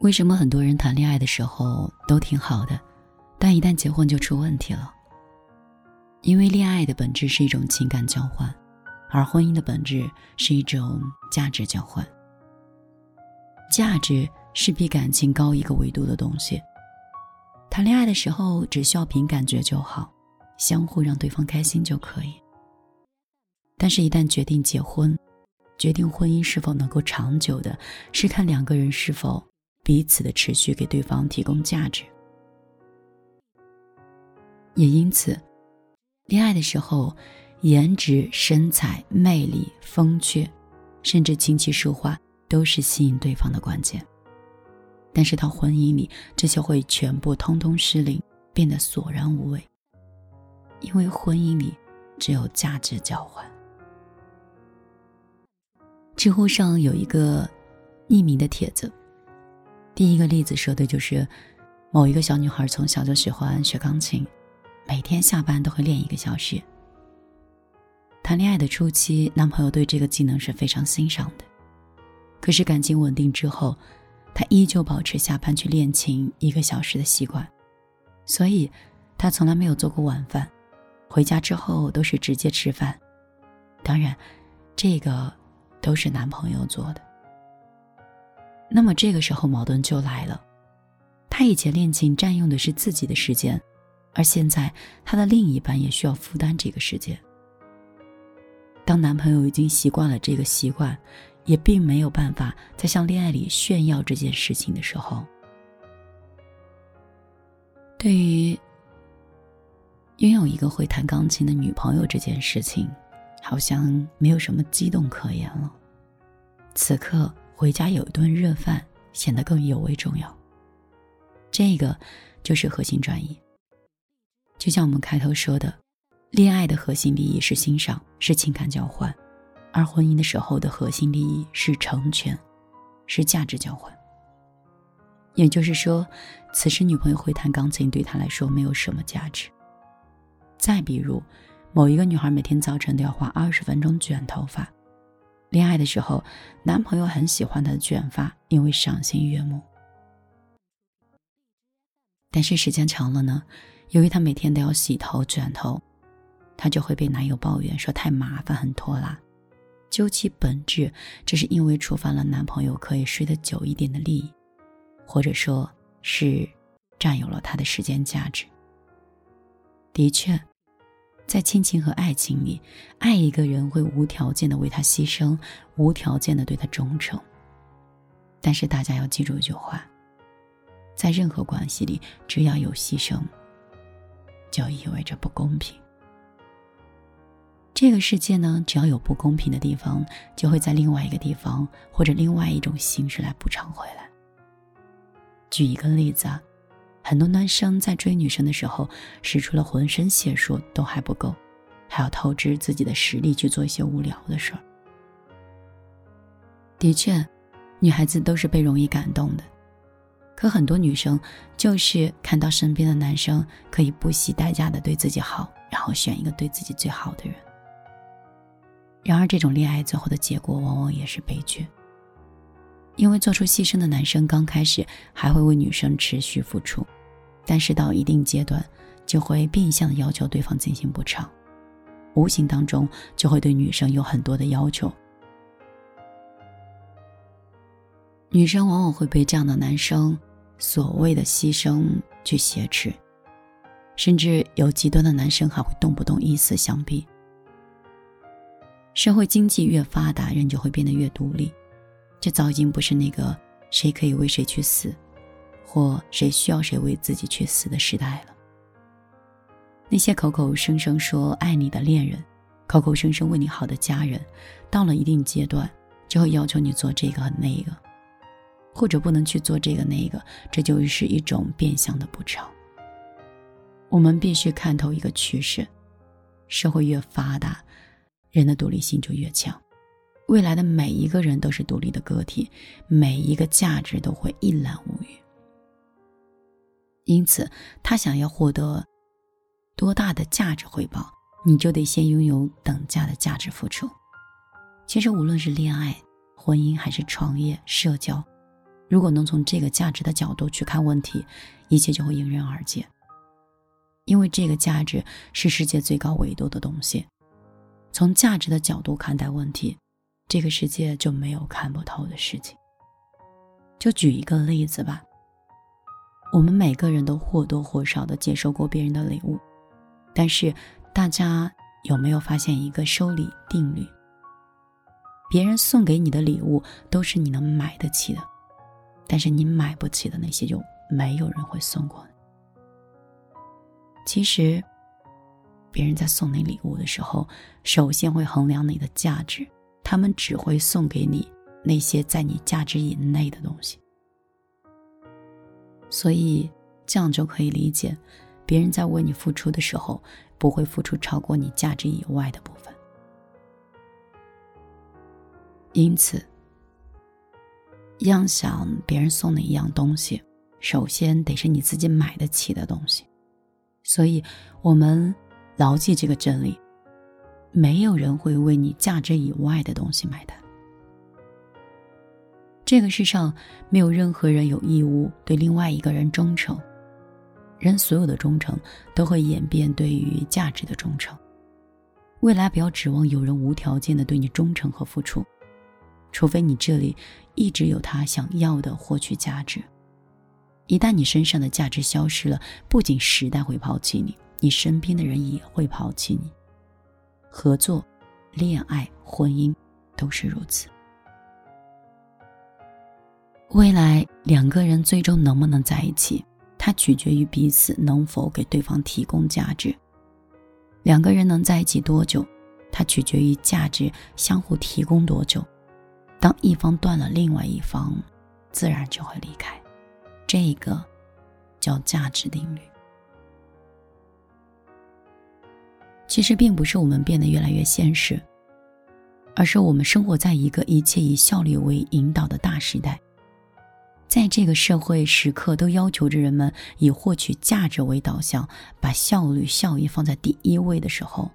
为什么很多人谈恋爱的时候都挺好的，但一旦结婚就出问题了？因为恋爱的本质是一种情感交换，而婚姻的本质是一种价值交换。价值是比感情高一个维度的东西。谈恋爱的时候只需要凭感觉就好，相互让对方开心就可以。但是，一旦决定结婚，决定婚姻是否能够长久的，是看两个人是否彼此的持续给对方提供价值。也因此。恋爱的时候，颜值、身材、魅力、风趣，甚至琴棋书画，都是吸引对方的关键。但是到婚姻里，这些会全部通通失灵，变得索然无味。因为婚姻里只有价值交换。知乎上有一个匿名的帖子，第一个例子说的就是某一个小女孩从小就喜欢学钢琴。每天下班都会练一个小时。谈恋爱的初期，男朋友对这个技能是非常欣赏的。可是感情稳定之后，她依旧保持下班去练琴一个小时的习惯，所以，她从来没有做过晚饭，回家之后都是直接吃饭。当然，这个都是男朋友做的。那么这个时候矛盾就来了，他以前练琴占用的是自己的时间。而现在，他的另一半也需要负担这个时间。当男朋友已经习惯了这个习惯，也并没有办法再向恋爱里炫耀这件事情的时候，对于拥有一个会弹钢琴的女朋友这件事情，好像没有什么激动可言了。此刻回家有一顿热饭，显得更尤为重要。这个就是核心转移。就像我们开头说的，恋爱的核心利益是欣赏，是情感交换；而婚姻的时候的核心利益是成全，是价值交换。也就是说，此时女朋友会弹钢琴对他来说没有什么价值。再比如，某一个女孩每天早晨都要花二十分钟卷头发，恋爱的时候，男朋友很喜欢她的卷发，因为赏心悦目。但是时间长了呢？由于她每天都要洗头卷头，她就会被男友抱怨说太麻烦、很拖拉。究其本质，这是因为触犯了男朋友可以睡得久一点的利益，或者说是占有了他的时间价值。的确，在亲情和爱情里，爱一个人会无条件的为他牺牲，无条件的对他忠诚。但是大家要记住一句话：在任何关系里，只要有牺牲。就意味着不公平。这个世界呢，只要有不公平的地方，就会在另外一个地方或者另外一种形式来补偿回来。举一个例子啊，很多男生在追女生的时候，使出了浑身解数都还不够，还要透支自己的实力去做一些无聊的事儿。的确，女孩子都是被容易感动的。可很多女生就是看到身边的男生可以不惜代价的对自己好，然后选一个对自己最好的人。然而，这种恋爱最后的结果往往也是悲剧。因为做出牺牲的男生刚开始还会为女生持续付出，但是到一定阶段就会变相的要求对方进行补偿，无形当中就会对女生有很多的要求。女生往往会被这样的男生。所谓的牺牲去挟持，甚至有极端的男生还会动不动以死相逼。社会经济越发达，人就会变得越独立，这早已经不是那个谁可以为谁去死，或谁需要谁为自己去死的时代了。那些口口声声说爱你的恋人，口口声声为你好的家人，到了一定阶段，就会要求你做这个和那个。或者不能去做这个那个，这就是一种变相的补偿。我们必须看透一个趋势：社会越发达，人的独立性就越强。未来的每一个人都是独立的个体，每一个价值都会一览无余。因此，他想要获得多大的价值回报，你就得先拥有等价的价值付出。其实，无论是恋爱、婚姻，还是创业、社交。如果能从这个价值的角度去看问题，一切就会迎刃而解。因为这个价值是世界最高维度的东西，从价值的角度看待问题，这个世界就没有看不透的事情。就举一个例子吧，我们每个人都或多或少的接受过别人的礼物，但是大家有没有发现一个收礼定律？别人送给你的礼物都是你能买得起的。但是你买不起的那些，就没有人会送过。其实，别人在送你礼物的时候，首先会衡量你的价值，他们只会送给你那些在你价值以内的东西。所以，这样就可以理解，别人在为你付出的时候，不会付出超过你价值以外的部分。因此。要想别人送你一样东西，首先得是你自己买得起的东西。所以，我们牢记这个真理：没有人会为你价值以外的东西买单。这个世上没有任何人有义务对另外一个人忠诚，人所有的忠诚都会演变对于价值的忠诚。未来不要指望有人无条件的对你忠诚和付出。除非你这里一直有他想要的获取价值，一旦你身上的价值消失了，不仅时代会抛弃你，你身边的人也会抛弃你。合作、恋爱、婚姻都是如此。未来两个人最终能不能在一起，它取决于彼此能否给对方提供价值。两个人能在一起多久，它取决于价值相互提供多久。当一方断了，另外一方自然就会离开。这个叫价值定律。其实并不是我们变得越来越现实，而是我们生活在一个一切以效率为引导的大时代。在这个社会时刻都要求着人们以获取价值为导向，把效率效益放在第一位的时候，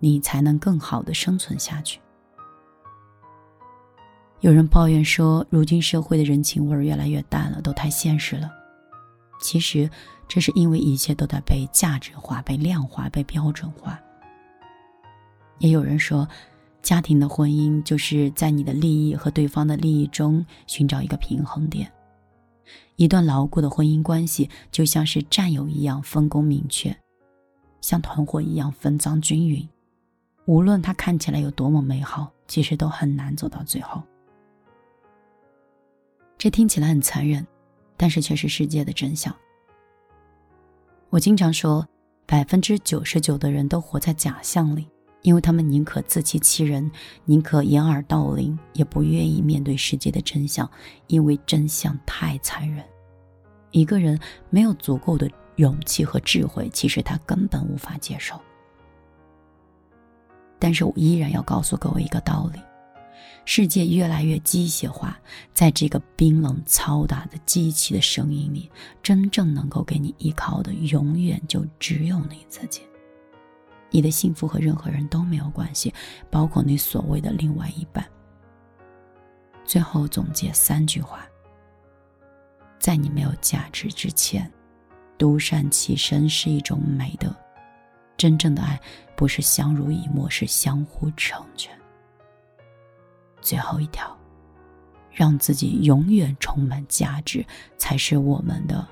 你才能更好的生存下去。有人抱怨说，如今社会的人情味儿越来越淡了，都太现实了。其实，这是因为一切都在被价值化、被量化、被标准化。也有人说，家庭的婚姻就是在你的利益和对方的利益中寻找一个平衡点。一段牢固的婚姻关系就像是战友一样，分工明确，像团伙一样分赃均匀。无论它看起来有多么美好，其实都很难走到最后。这听起来很残忍，但是却是世界的真相。我经常说，百分之九十九的人都活在假象里，因为他们宁可自欺欺人，宁可掩耳盗铃，也不愿意面对世界的真相，因为真相太残忍。一个人没有足够的勇气和智慧，其实他根本无法接受。但是我依然要告诉各位一个道理。世界越来越机械化，在这个冰冷嘈杂的机器的声音里，真正能够给你依靠的，永远就只有你自己。你的幸福和任何人都没有关系，包括你所谓的另外一半。最后总结三句话：在你没有价值之前，独善其身是一种美德。真正的爱不是相濡以沫，是相互成全。最后一条，让自己永远充满价值，才是我们的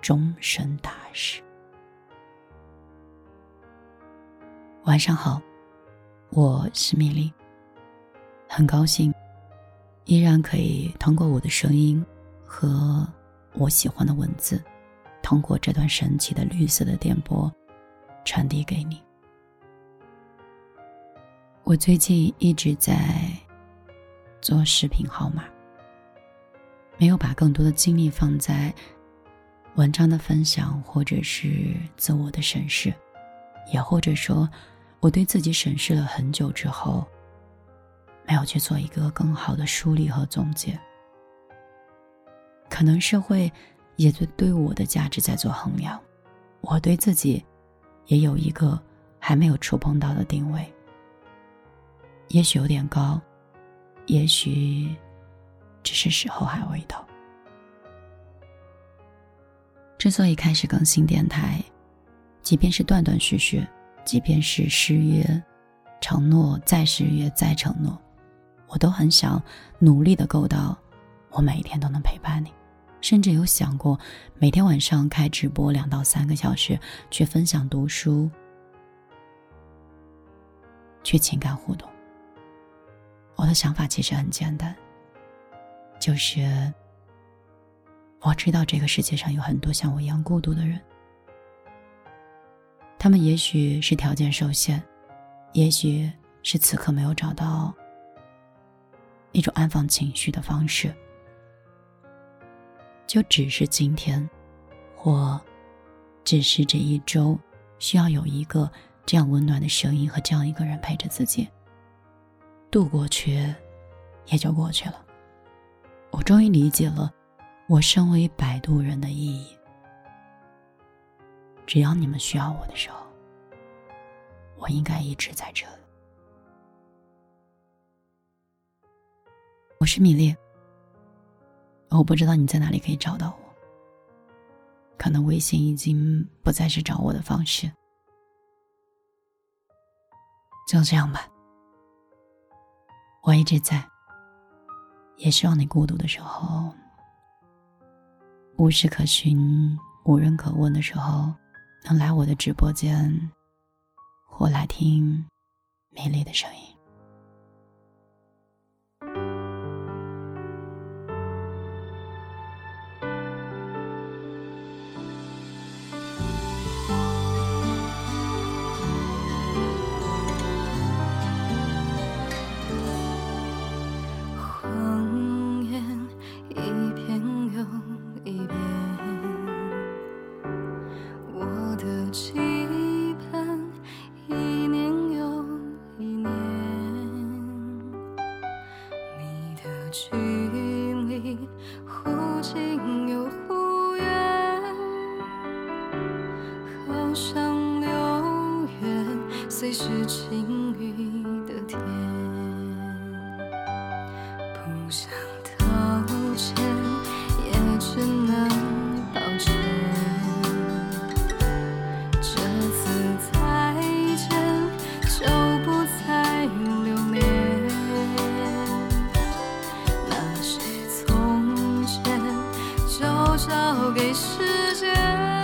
终身大事。晚上好，我是米粒，很高兴依然可以通过我的声音和我喜欢的文字，通过这段神奇的绿色的电波传递给你。我最近一直在。做视频号码，没有把更多的精力放在文章的分享，或者是自我的审视，也或者说，我对自己审视了很久之后，没有去做一个更好的梳理和总结。可能社会也在对我的价值在做衡量，我对自己也有一个还没有触碰到的定位，也许有点高。也许，只是时候还未到。之所以开始更新电台，即便是断断续续，即便是失约、承诺再失约再承诺，我都很想努力的够到，我每一天都能陪伴你。甚至有想过每天晚上开直播两到三个小时，去分享读书，去情感互动。我的想法其实很简单，就是我知道这个世界上有很多像我一样孤独的人，他们也许是条件受限，也许是此刻没有找到一种安放情绪的方式。就只是今天，或只是这一周，需要有一个这样温暖的声音和这样一个人陪着自己度过去，也就过去了。我终于理解了我身为摆渡人的意义。只要你们需要我的时候，我应该一直在这里。我是米粒。我不知道你在哪里可以找到我，可能微信已经不再是找我的方式，就这样吧。我一直在，也希望你孤独的时候，无事可寻、无人可问的时候，能来我的直播间，或来听美丽的声音。近又忽远，好像流远随时晴都交给时间。